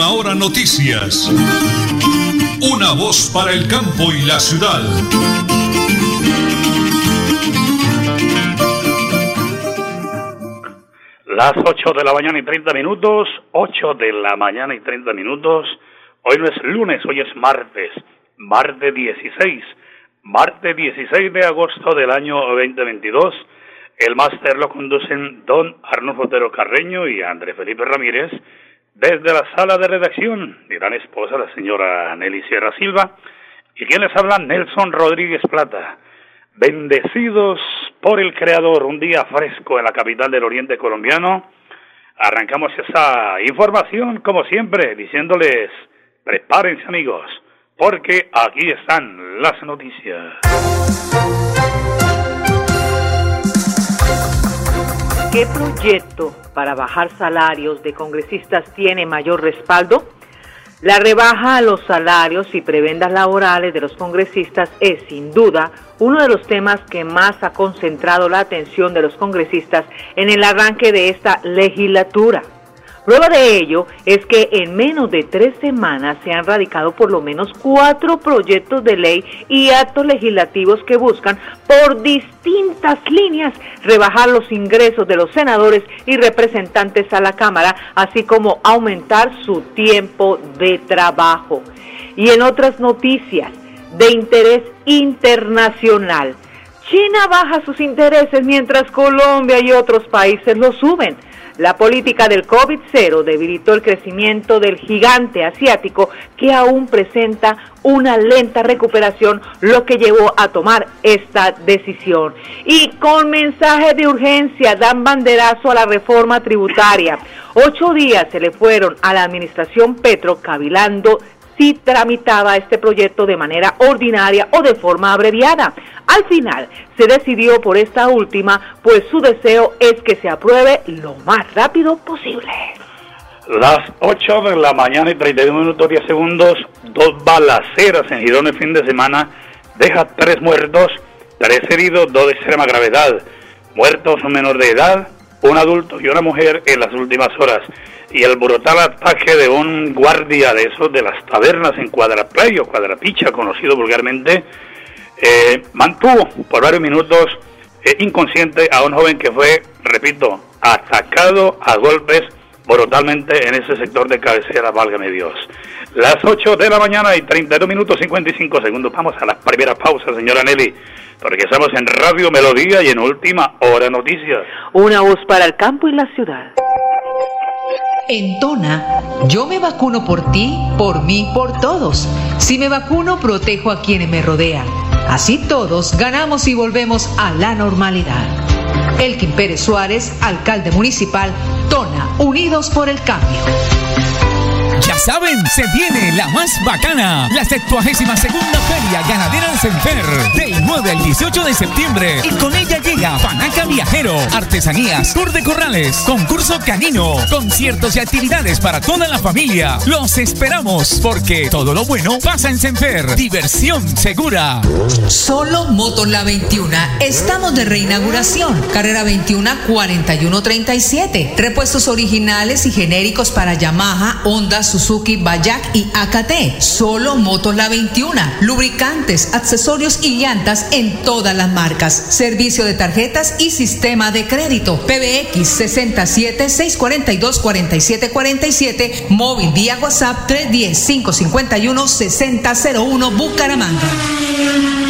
Última Hora Noticias. Una voz para el campo y la ciudad. Las 8 de la mañana y 30 minutos, 8 de la mañana y 30 minutos. Hoy no es lunes, hoy es martes, martes 16, martes 16 de agosto del año 2022. El máster lo conducen don Arnulfo Otero Carreño y Andrés Felipe Ramírez desde la sala de redacción, mi gran esposa, la señora Nelly Sierra Silva, y quien les habla, Nelson Rodríguez Plata. Bendecidos por el Creador, un día fresco en la capital del Oriente colombiano. Arrancamos esa información, como siempre, diciéndoles, prepárense amigos, porque aquí están las noticias. ¿Qué proyecto para bajar salarios de congresistas tiene mayor respaldo? La rebaja a los salarios y prebendas laborales de los congresistas es, sin duda, uno de los temas que más ha concentrado la atención de los congresistas en el arranque de esta legislatura. Prueba de ello es que en menos de tres semanas se han radicado por lo menos cuatro proyectos de ley y actos legislativos que buscan por distintas líneas rebajar los ingresos de los senadores y representantes a la Cámara, así como aumentar su tiempo de trabajo. Y en otras noticias de interés internacional, China baja sus intereses mientras Colombia y otros países lo suben. La política del COVID-0 debilitó el crecimiento del gigante asiático que aún presenta una lenta recuperación, lo que llevó a tomar esta decisión. Y con mensaje de urgencia dan banderazo a la reforma tributaria. Ocho días se le fueron a la administración Petro cavilando si tramitaba este proyecto de manera ordinaria o de forma abreviada. Al final se decidió por esta última, pues su deseo es que se apruebe lo más rápido posible. Las 8 de la mañana y 31 minutos 10 segundos, dos balaceras en Girón el fin de semana, deja tres muertos, tres heridos, dos de extrema gravedad. Muertos menor de edad, un adulto y una mujer en las últimas horas y el brutal ataque de un guardia de esos de las tabernas en Cuadraplay o Cuadrapicha, conocido vulgarmente, eh, mantuvo por varios minutos eh, inconsciente a un joven que fue, repito, atacado a golpes brutalmente en ese sector de cabecera, válgame Dios. Las 8 de la mañana y 32 minutos 55 segundos. Vamos a la primera pausa, señora Nelly, porque estamos en Radio Melodía y en Última Hora Noticias. Una voz para el campo y la ciudad. En Tona, yo me vacuno por ti, por mí, por todos. Si me vacuno, protejo a quienes me rodean. Así todos ganamos y volvemos a la normalidad. Elkin Pérez Suárez, alcalde municipal, Tona, Unidos por el Cambio. Ya saben, se viene la más bacana, la 72 segunda Feria Ganadera de Senfer, del 9 al 18 de septiembre. Y con ella llega Panaca Viajero, artesanías, tour de corrales, concurso canino, conciertos y actividades para toda la familia. Los esperamos, porque todo lo bueno pasa en Senfer. Diversión segura. Solo Motor La 21. Estamos de reinauguración. Carrera 21 4137. Repuestos originales y genéricos para Yamaha, Honda, Suzuki, Bayak y AKT. Solo Motos La 21. Lubricantes, accesorios y llantas en todas las marcas. Servicio de tarjetas y sistema de crédito. PBX 67 642 4747. Móvil vía WhatsApp 310 551 6001 Bucaramanga.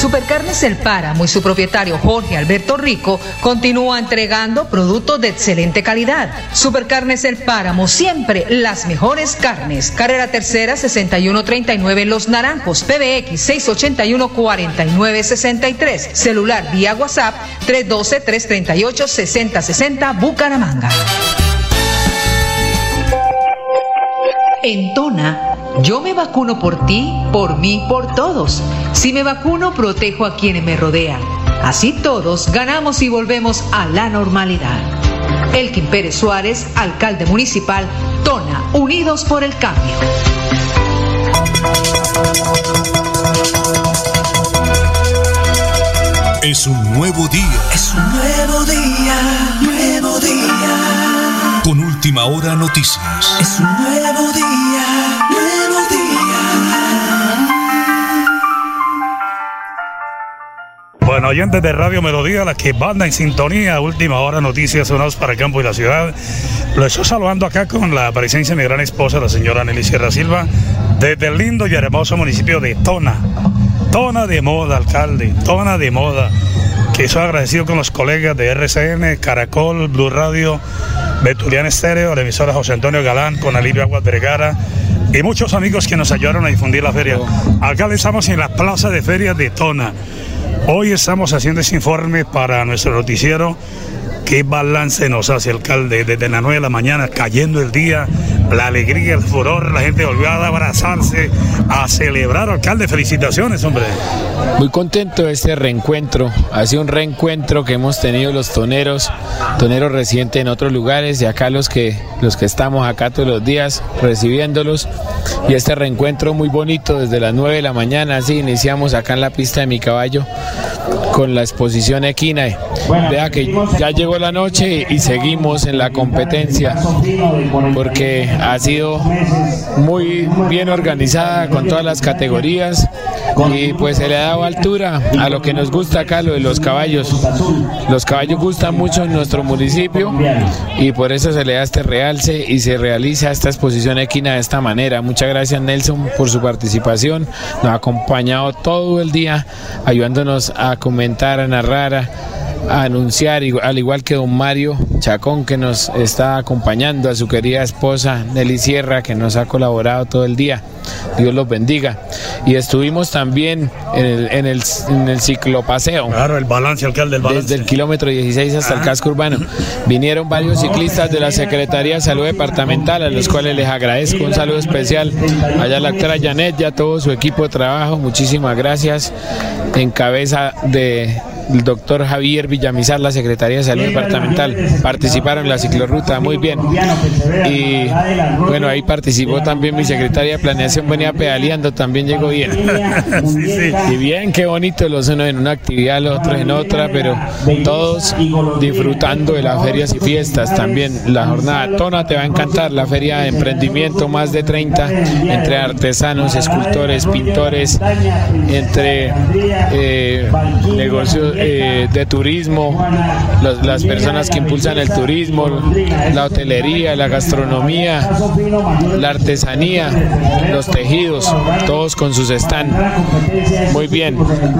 Supercarnes El Páramo y su propietario Jorge Alberto Rico continúa entregando productos de excelente calidad. Supercarnes El Páramo, siempre las mejores carnes. Carrera Tercera 6139 Los Naranjos, PBX 681 4963. Celular vía WhatsApp 312 338 6060 Bucaramanga. En Tona, yo me vacuno por ti, por mí, por todos. Si me vacuno, protejo a quienes me rodean. Así todos ganamos y volvemos a la normalidad. Elkin Pérez Suárez, alcalde municipal, Tona, Unidos por el Cambio. Es un nuevo día. Es un nuevo día, nuevo día. Con última hora noticias. Es un nuevo día, Bueno, oyentes de Radio Melodía, la que banda en sintonía, última hora, noticias sonados para el campo y la ciudad. Lo estoy saludando acá con la presencia de mi gran esposa, la señora Nelly Sierra Silva, desde el lindo y hermoso municipio de Tona. Tona de moda, alcalde, tona de moda. Que soy agradecido con los colegas de RCN, Caracol, Blue Radio, Betulian Estéreo, la emisora José Antonio Galán, con Alivio Aguas Vergara y muchos amigos que nos ayudaron a difundir la feria. Acá estamos en la plaza de ferias de Tona. Hoy estamos haciendo ese informe para nuestro noticiero. ¿Qué balance nos hace, alcalde? Desde las 9 de la mañana, cayendo el día, la alegría, el furor, la gente volvió a abrazarse, a celebrar, alcalde. Felicitaciones, hombre. Muy contento de este reencuentro. Ha sido un reencuentro que hemos tenido los toneros, toneros residentes en otros lugares y acá los que, los que estamos acá todos los días recibiéndolos. Y este reencuentro muy bonito desde las 9 de la mañana, así iniciamos acá en la pista de mi caballo con la exposición equina. Vea que ya llegó la noche y seguimos en la competencia porque ha sido muy bien organizada con todas las categorías y pues se le ha dado altura a lo que nos gusta acá, lo de los caballos. Los caballos gustan mucho en nuestro municipio y por eso se le da este realce y se realiza esta exposición equina de esta manera. Muchas gracias Nelson por su participación, nos ha acompañado todo el día ayudándonos a comentar, a narrar, a anunciar, al igual que don Mario Chacón que nos está acompañando, a su querida esposa Nelly Sierra que nos ha colaborado todo el día. Dios los bendiga. Y estuvimos también en el, en el, en el ciclopaseo. Claro, el balance, alcalde, el balance. Desde el kilómetro 16 hasta el casco urbano. Vinieron varios ciclistas de la Secretaría de Salud Departamental, a los cuales les agradezco un saludo especial. Allá la doctora Janet y a todo su equipo de trabajo, muchísimas gracias. En cabeza de el doctor Javier Villamizar, la Secretaría de Salud Departamental. Participaron en la ciclorruta, muy bien. Y bueno, ahí participó también mi secretaria de Planeación, venía pedaleando, también llegó bien. Sí, sí. Y bien, qué bonito, los unos en una actividad, los otros en otra, pero todos disfrutando de las ferias y fiestas también. La jornada Tona te va a encantar, la feria de emprendimiento, más de 30, entre artesanos, escultores, pintores, entre eh, negocios eh, de turismo, los- las personas que impulsan el turismo, la hotelería, la gastronomía, la artesanía, los tejidos, todos con sus stand. Muy bien,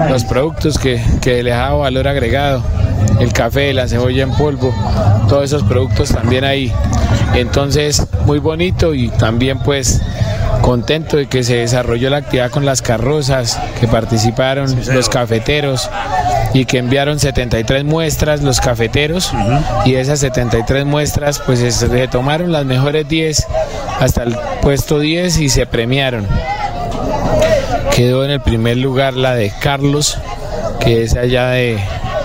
los productos que, que les ha dado valor agregado, el café, la cebolla en polvo, todos esos productos también ahí. Entonces, muy bonito y también pues contento de que se desarrolló la actividad con las carrozas, que participaron los cafeteros y que enviaron 73 muestras los cafeteros y de esas 73 muestras pues se- se tomaron las mejores 10 hasta el puesto 10 y se premiaron. Quedó en el primer lugar la de Carlos, que es allá de,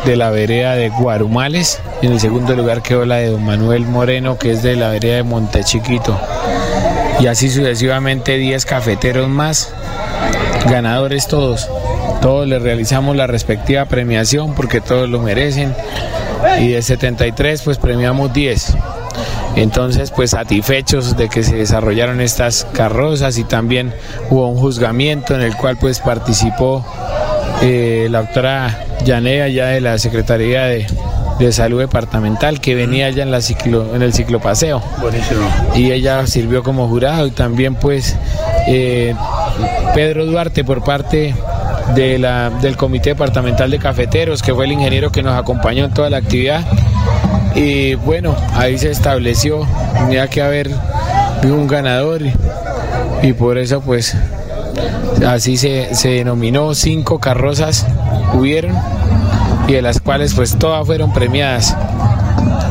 de la vereda de Guarumales. Y en el segundo lugar quedó la de don Manuel Moreno, que es de la vereda de Montechiquito. Y así sucesivamente 10 cafeteros más, ganadores todos. Todos les realizamos la respectiva premiación porque todos lo merecen. Y de 73 pues premiamos 10. Entonces, pues satisfechos de que se desarrollaron estas carrozas y también hubo un juzgamiento en el cual pues participó eh, la doctora Yanea ya de la Secretaría de, de Salud Departamental que venía ya en, la ciclo, en el ciclopaseo Buenísimo. y ella sirvió como jurado y también pues eh, Pedro Duarte por parte del Comité Departamental de Cafeteros, que fue el ingeniero que nos acompañó en toda la actividad. Y bueno, ahí se estableció, tenía que haber un ganador y, por eso pues así se, se denominó cinco carrozas hubieron y de las cuales pues todas fueron premiadas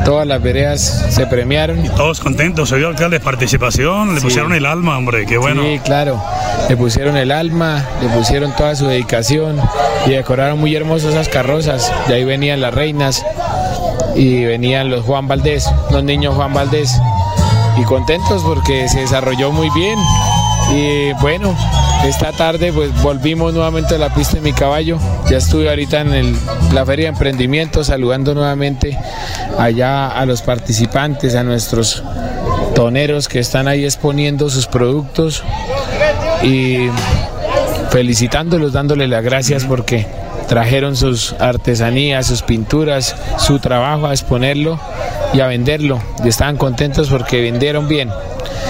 todas las veredas se premiaron. Y todos contentos, se vio alcalde de participación, le pusieron el alma, hombre, qué bueno. Sí, claro, le pusieron el alma, le pusieron toda su dedicación y decoraron muy hermosas esas carrozas. De ahí venían las reinas y venían los Juan Valdés, los niños Juan Valdés. Y contentos porque se desarrolló muy bien. Y bueno, esta tarde pues volvimos nuevamente a la pista de mi caballo. Ya estuve ahorita en la feria de emprendimiento saludando nuevamente allá a los participantes, a nuestros toneros que están ahí exponiendo sus productos y felicitándolos, dándoles las gracias porque trajeron sus artesanías, sus pinturas, su trabajo a exponerlo y a venderlo. Y estaban contentos porque vendieron bien.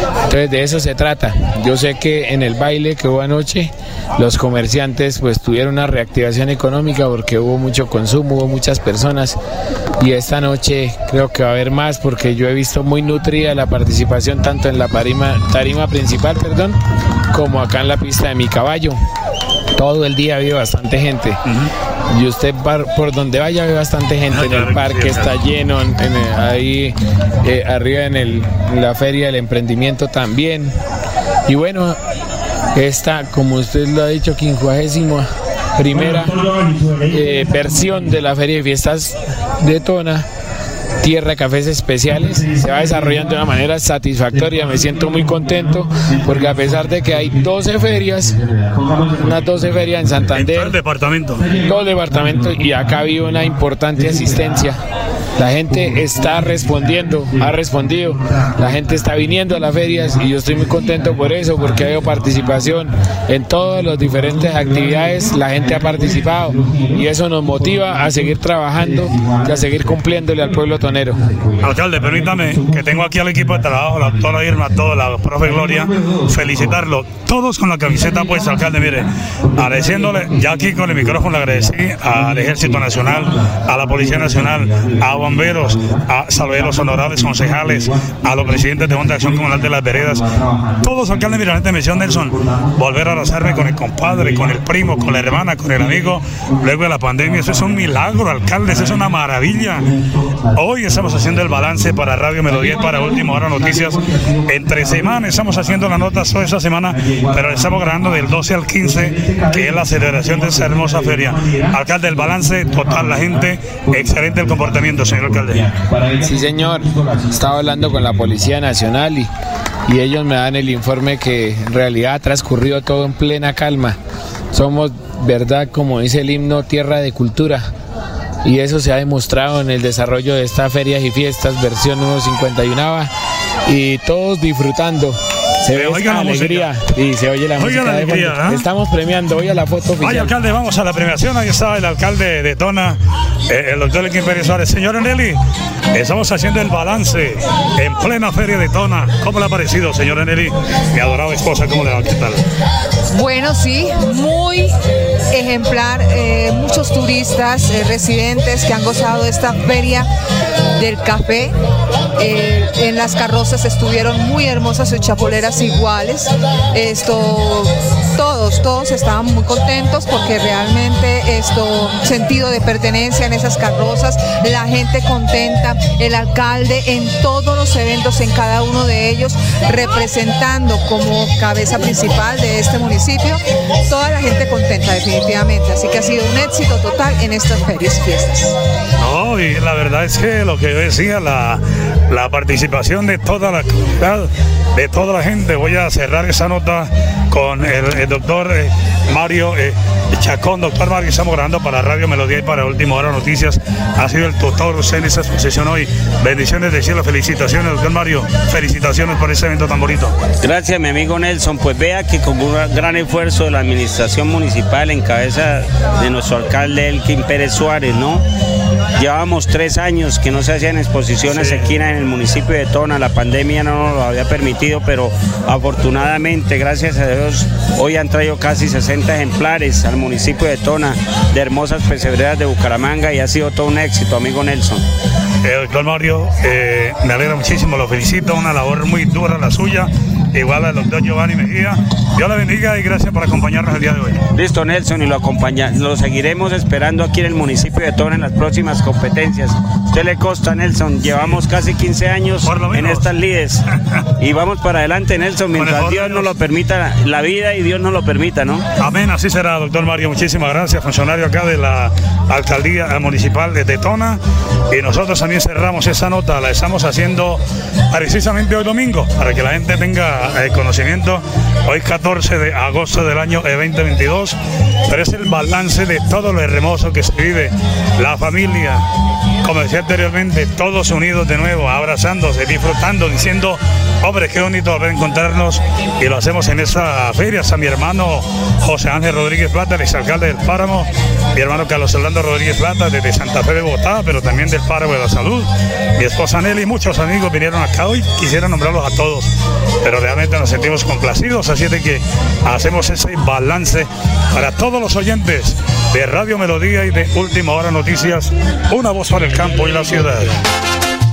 Entonces de eso se trata. Yo sé que en el baile que hubo anoche los comerciantes pues tuvieron una reactivación económica porque hubo mucho consumo, hubo muchas personas y esta noche creo que va a haber más porque yo he visto muy nutrida la participación tanto en la tarima, tarima principal, perdón, como acá en la pista de mi caballo. Todo el día había bastante gente. Y usted por donde vaya ve bastante gente en el parque, está lleno, ahí eh, arriba en, el, la feria del emprendimiento también. Y bueno, esta, como usted lo ha dicho, quincuagésima primera eh, versión de la feria de fiestas de Tona Tierra Cafés Especiales. Se va desarrollando de una manera satisfactoria. Me siento muy contento porque a pesar de que hay 12 ferias, unas 12 ferias en Santander. todo el departamento. Todo el departamento y acá había una importante asistencia. La gente está respondiendo, ha respondido. La gente está viniendo a las ferias y yo estoy muy contento por eso, porque ha habido participación en todas las diferentes actividades. La gente ha participado y eso nos motiva a seguir trabajando y a seguir cumpliéndole al pueblo tonero. Alcalde, permítame que tengo aquí al equipo de trabajo, la doctora Irma, toda la profe Gloria, felicitarlo. Todos con la camiseta puesta, alcalde, mire, agradeciéndole, ya aquí con el micrófono le agradecí al Ejército Nacional, a la Policía Nacional, a bomberos, a salveros honorables, concejales, a los presidentes de Junta de Acción Comunal de las Veredas, todos alcaldes Miralete mención Nelson, volver a abrazarme con el compadre, con el primo, con la hermana, con el amigo, luego de la pandemia, eso es un milagro, alcalde, eso es una maravilla. Hoy estamos haciendo el balance para Radio Melodía para Última Hora Noticias. Entre semanas estamos haciendo la nota toda esa semana, pero estamos grabando del 12 al 15, que es la celebración de esa hermosa feria. Alcalde, el balance total, la gente, excelente el comportamiento señor alcalde. Sí, señor. Estaba hablando con la Policía Nacional y, y ellos me dan el informe que en realidad ha transcurrido todo en plena calma. Somos, verdad, como dice el himno, tierra de cultura. Y eso se ha demostrado en el desarrollo de estas ferias y fiestas, versión 151 y todos disfrutando se ve la alegría y se oye la música. La alegría, ¿eh? Estamos premiando hoy a la foto oficial. Vaya alcalde, vamos a la premiación. Ahí está el alcalde de Tona, eh, el doctor Elkin Pérez Suárez. Señor Eneli, estamos haciendo el balance en plena feria de Tona. ¿Cómo le ha parecido, señor Eneli? Mi adorada esposa, ¿cómo le va? ¿Qué tal? Bueno, sí, muy ejemplar. Eh, muchos turistas, residentes que han gozado de esta feria del café. en las carrozas estuvieron muy hermosas sus chapoleras iguales. Esto, todos, estaban muy contentos porque realmente esto, sentido de pertenencia en esas carrozas, la gente contenta, el alcalde en todos los eventos, en cada uno de ellos, representando como cabeza principal de este municipio, toda la gente contenta definitivamente. Así que ha sido un éxito total en estas ferias fiestas. No, y la verdad es que lo que decía, la, la participación de toda la comunidad, de toda la gente, voy a cerrar esa nota con el, doctor eh, Mario eh, Chacón, doctor Mario, estamos grabando para Radio Melodía y para Última Hora Noticias. Ha sido el tutor usted en esta exposición hoy. Bendiciones de cielo, felicitaciones, doctor Mario. Felicitaciones por ese evento tan bonito. Gracias, mi amigo Nelson. Pues vea que con un gran esfuerzo de la administración municipal en cabeza de nuestro alcalde Elkin Pérez Suárez, ¿no? Llevábamos tres años que no se hacían exposiciones aquí en el municipio de Tona. La pandemia no nos lo había permitido, pero afortunadamente, gracias a Dios, hoy han traído casi 60 ejemplares al municipio de Tona de hermosas pesebreras de Bucaramanga y ha sido todo un éxito, amigo Nelson. Eh, doctor Mario, eh, me alegra muchísimo, lo felicito, una labor muy dura la suya, igual al doctor Giovanni Mejía. Dios la bendiga y gracias por acompañarnos el día de hoy. Listo, Nelson, y lo acompaña, lo seguiremos esperando aquí en el municipio de Tona en las próximas competencias. Usted le costa, Nelson, llevamos casi 15 años en estas lides y vamos para adelante, Nelson, mientras Dios nos lo permita, la vida y Dios nos lo permita, ¿no? Amén, así será, doctor Mario. Muchísimas gracias, funcionario acá de la alcaldía municipal de Tetona. Y nosotros también cerramos esa nota, la estamos haciendo precisamente hoy domingo, para que la gente tenga eh, conocimiento. Hoy 14 de agosto del año 2022, pero es el balance de todo lo hermoso que se vive, la familia, como decía anteriormente, todos unidos de nuevo, abrazándose, disfrutando, diciendo, hombre, qué bonito volver a encontrarnos y lo hacemos en esa feria. Está mi hermano José Ángel Rodríguez Plata, el exalcalde del Páramo, mi hermano Carlos Orlando Rodríguez Plata, desde Santa Fe de Bogotá, pero también del Páramo de la Salud, mi esposa Nelly, muchos amigos vinieron acá hoy, quisiera nombrarlos a todos, pero realmente nos sentimos complacidos, así de que hacemos ese balance para todos los oyentes de Radio Melodía y de Última Hora Noticias, una voz para el campo y la ciudad.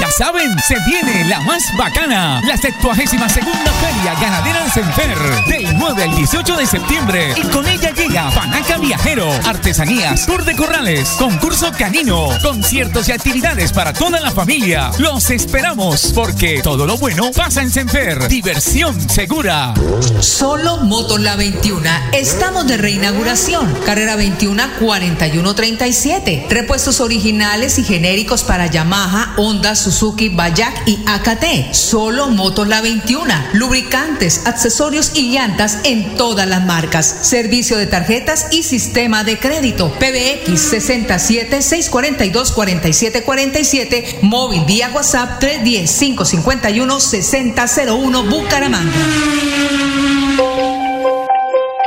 Ya saben, se viene la más bacana, la 72 segunda Feria Ganadera de Senfer, del 9 al 18 de septiembre. Y con ella llega Panaca Viajero, artesanías, tour de corrales, concurso canino, conciertos y actividades para toda la familia. Los esperamos, porque todo lo bueno pasa en Senfer. Diversión segura. Solo Motor La 21. Estamos de reinauguración. Carrera 21 4137. Repuestos originales y genéricos para Yamaha, Honda, Suzuki, Bayak y AKT. Solo Motor La 21. Lubricantes, accesorios y llantas en todas las marcas. Servicio de tarjetas y sistema de crédito. PBX 67 642 4747. Móvil vía WhatsApp 310 551 6001 Bucaramanga.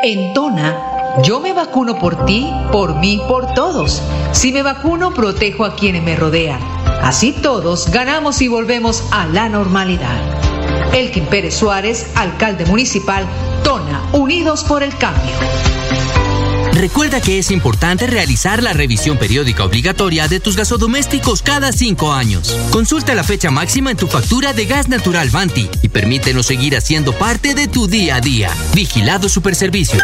En Dona, yo me vacuno por ti, por mí, por todos. Si me vacuno, protejo a quienes me rodean. Así todos ganamos y volvemos a la normalidad. Elkin Pérez Suárez, alcalde municipal, Tona, Unidos por el Cambio. Recuerda que es importante realizar la revisión periódica obligatoria de tus gasodomésticos cada cinco años. Consulta la fecha máxima en tu factura de gas natural Banti y permítenos seguir haciendo parte de tu día a día. Vigilado Superservicios.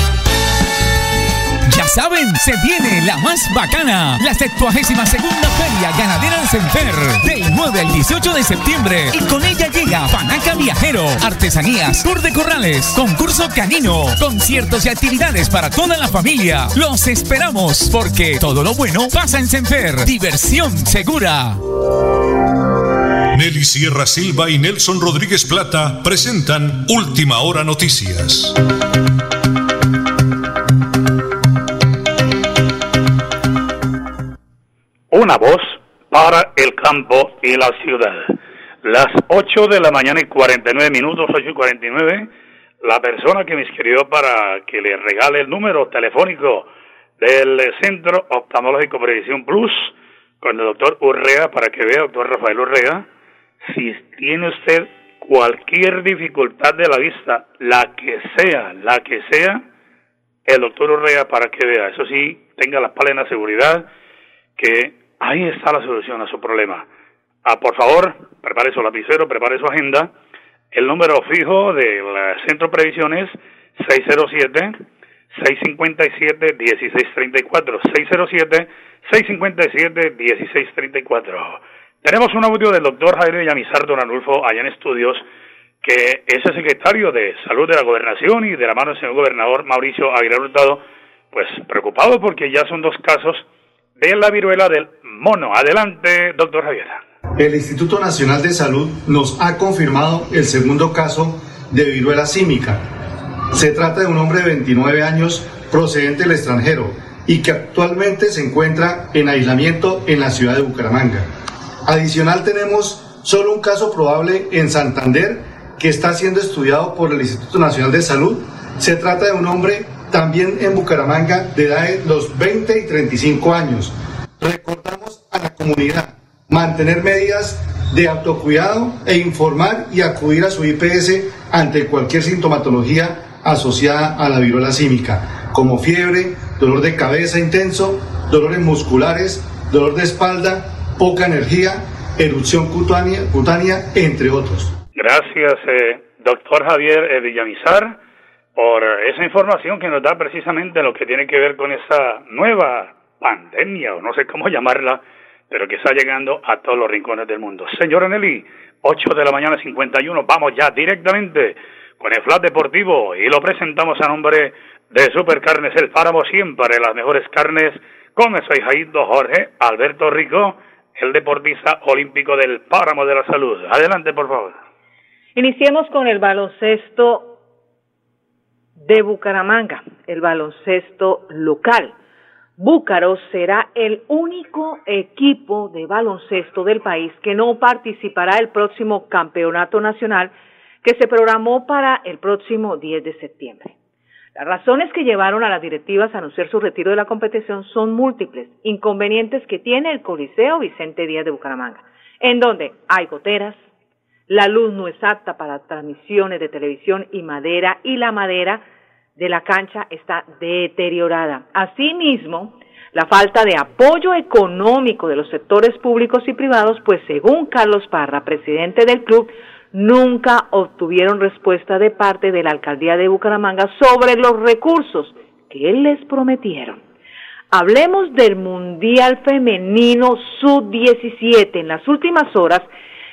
Ya saben, se viene la más bacana, la 72 segunda Feria Ganadera de Senfer, del 9 al 18 de septiembre. Y con ella llega Panaca Viajero, artesanías, tour de corrales, concurso canino, conciertos y actividades para toda la familia. Los esperamos, porque todo lo bueno pasa en Senfer. Diversión segura. Nelly Sierra Silva y Nelson Rodríguez Plata presentan Última Hora Noticias. Una voz para el campo y la ciudad. Las 8 de la mañana y 49 minutos, 8 y 49. La persona que me escribió para que le regale el número telefónico del Centro Oftalmológico Previsión Plus con el doctor Urrea para que vea, doctor Rafael Urrea, si tiene usted cualquier dificultad de la vista, la que sea, la que sea, el doctor Urrea para que vea. Eso sí, tenga la plena seguridad que ahí está la solución a su problema. Ah, por favor, prepare su lapicero, prepare su agenda. El número fijo del Centro Previsiones 607 657 1634 607 657 1634. Tenemos un audio del doctor Jairo Yamizar Don Anulfo allá en estudios que es el secretario de Salud de la Gobernación y de la mano del señor gobernador Mauricio Aguilar Hurtado, pues preocupado porque ya son dos casos de la viruela del mono. Adelante, doctor Javier. El Instituto Nacional de Salud nos ha confirmado el segundo caso de viruela símica. Se trata de un hombre de 29 años procedente del extranjero y que actualmente se encuentra en aislamiento en la ciudad de Bucaramanga. Adicional tenemos solo un caso probable en Santander que está siendo estudiado por el Instituto Nacional de Salud. Se trata de un hombre también en Bucaramanga de edad de los 20 y 35 años. Recordamos comunidad mantener medidas de autocuidado e informar y acudir a su IPS ante cualquier sintomatología asociada a la viruela símica, como fiebre, dolor de cabeza intenso, dolores musculares, dolor de espalda, poca energía, erupción cutánea, cutánea entre otros. Gracias, eh, doctor Javier eh, Villamizar, por esa información que nos da precisamente lo que tiene que ver con esa nueva pandemia, o no sé cómo llamarla, pero que está llegando a todos los rincones del mundo. Señora Nelly, 8 de la mañana 51, vamos ya directamente con el Flat Deportivo y lo presentamos a nombre de Supercarnes El Páramo, siempre las mejores carnes, con soy Jaito Jorge Alberto Rico, el deportista olímpico del Páramo de la Salud. Adelante, por favor. Iniciemos con el baloncesto de Bucaramanga, el baloncesto local. Búcaro será el único equipo de baloncesto del país que no participará el próximo campeonato nacional que se programó para el próximo 10 de septiembre. Las razones que llevaron a las directivas a anunciar su retiro de la competición son múltiples, inconvenientes que tiene el Coliseo Vicente Díaz de Bucaramanga, en donde hay goteras, la luz no es apta para transmisiones de televisión y madera y la madera de la cancha está deteriorada. Asimismo, la falta de apoyo económico de los sectores públicos y privados, pues según Carlos Parra, presidente del club, nunca obtuvieron respuesta de parte de la alcaldía de Bucaramanga sobre los recursos que les prometieron. Hablemos del Mundial Femenino Sub-17. En las últimas horas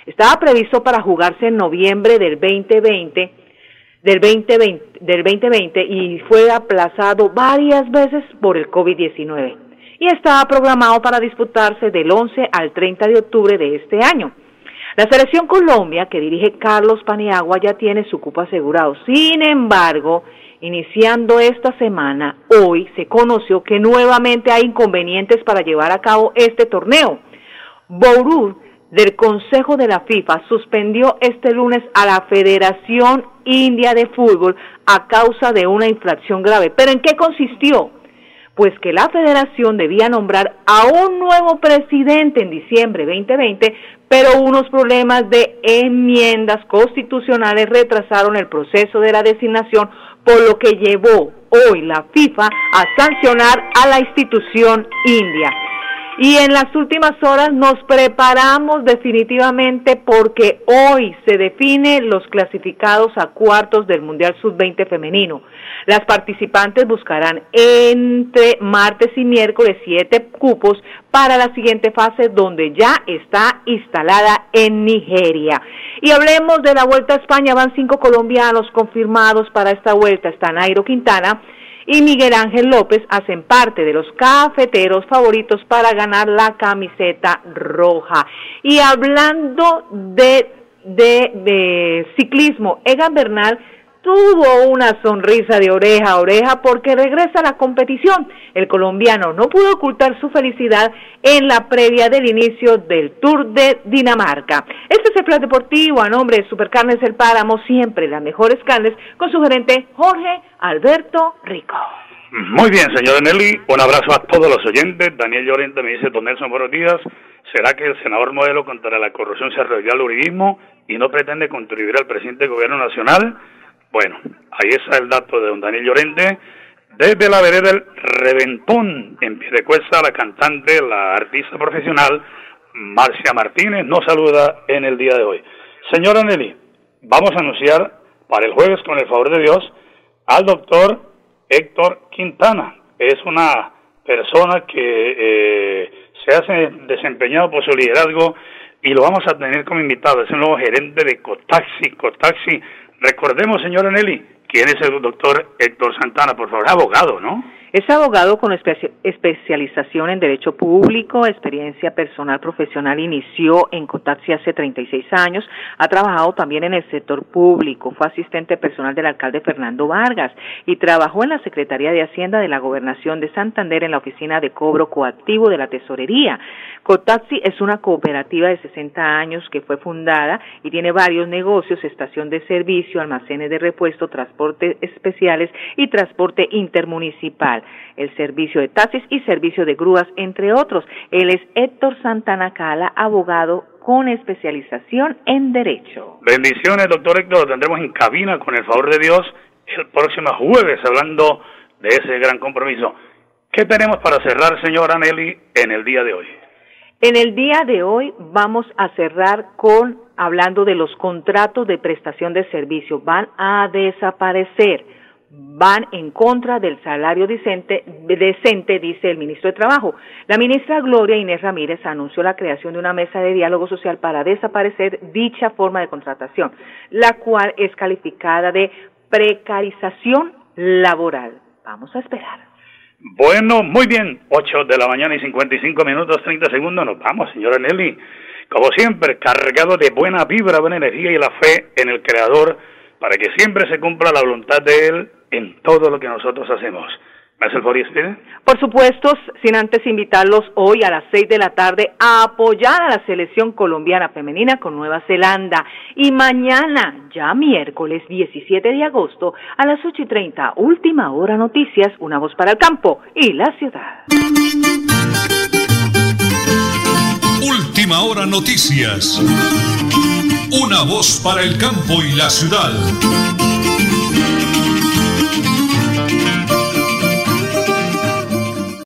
estaba previsto para jugarse en noviembre del 2020, del 2020, del 2020 y fue aplazado varias veces por el COVID-19 y estaba programado para disputarse del 11 al 30 de octubre de este año. La selección Colombia, que dirige Carlos Paniagua, ya tiene su cupo asegurado. Sin embargo, iniciando esta semana, hoy se conoció que nuevamente hay inconvenientes para llevar a cabo este torneo. Bourur, del Consejo de la FIFA, suspendió este lunes a la Federación India de Fútbol a causa de una infracción grave. ¿Pero en qué consistió? pues que la federación debía nombrar a un nuevo presidente en diciembre 2020, pero unos problemas de enmiendas constitucionales retrasaron el proceso de la designación, por lo que llevó hoy la FIFA a sancionar a la institución india. Y en las últimas horas nos preparamos definitivamente porque hoy se definen los clasificados a cuartos del Mundial Sub-20 femenino. Las participantes buscarán entre martes y miércoles siete cupos para la siguiente fase donde ya está instalada en Nigeria. Y hablemos de la Vuelta a España. Van cinco colombianos confirmados para esta vuelta. Está Nairo Quintana y Miguel Ángel López hacen parte de los cafeteros favoritos para ganar la camiseta roja. Y hablando de, de, de ciclismo, Egan Bernal tuvo una sonrisa de oreja a oreja porque regresa a la competición. El colombiano no pudo ocultar su felicidad en la previa del inicio del Tour de Dinamarca. Este es el plan deportivo a nombre de Supercarnes El Páramo, siempre las mejores carnes, con su gerente Jorge Alberto Rico. Muy bien, señor Nelly, un abrazo a todos los oyentes. Daniel Llorente me dice, don Nelson, buenos días. ¿Será que el senador modelo contra la corrupción se arregló al uribismo y no pretende contribuir al presidente del gobierno nacional? Bueno, ahí está el dato de don Daniel Llorente. Desde la vereda del Reventón, en Piedecuesta, la cantante, la artista profesional Marcia Martínez nos saluda en el día de hoy. Señora Nelly, vamos a anunciar para el jueves, con el favor de Dios, al doctor Héctor Quintana. Es una persona que eh, se ha desempeñado por su liderazgo y lo vamos a tener como invitado. Es el nuevo gerente de Cotaxi. Cotaxi, recordemos, señora Nelly, quién es el doctor Héctor Santana, por favor, abogado, ¿no? Es abogado con especialización en Derecho Público, experiencia personal profesional, inició en Cotaxi hace 36 años, ha trabajado también en el sector público, fue asistente personal del alcalde Fernando Vargas y trabajó en la Secretaría de Hacienda de la Gobernación de Santander en la oficina de cobro coactivo de la Tesorería. Cotaxi es una cooperativa de 60 años que fue fundada y tiene varios negocios, estación de servicio, almacenes de repuesto, transporte especiales y transporte intermunicipal, el servicio de taxis y servicio de grúas, entre otros. Él es Héctor Santana Cala, abogado con especialización en Derecho. Bendiciones, doctor Héctor. Lo tendremos en cabina con el favor de Dios el próximo jueves hablando de ese gran compromiso. ¿Qué tenemos para cerrar, señora Nelly, en el día de hoy? En el día de hoy vamos a cerrar con hablando de los contratos de prestación de servicio. Van a desaparecer, van en contra del salario decente, decente, dice el ministro de Trabajo. La ministra Gloria Inés Ramírez anunció la creación de una mesa de diálogo social para desaparecer dicha forma de contratación, la cual es calificada de precarización laboral. Vamos a esperar. Bueno, muy bien, 8 de la mañana y 55 minutos 30 segundos, nos vamos, señora Nelly. Como siempre, cargado de buena vibra, buena energía y la fe en el Creador, para que siempre se cumpla la voluntad de Él en todo lo que nosotros hacemos. Por supuesto, sin antes invitarlos hoy a las seis de la tarde a apoyar a la selección colombiana femenina con Nueva Zelanda. Y mañana, ya miércoles 17 de agosto, a las ocho y treinta, última hora noticias, una voz para el campo y la ciudad. Última hora noticias. Una voz para el campo y la ciudad.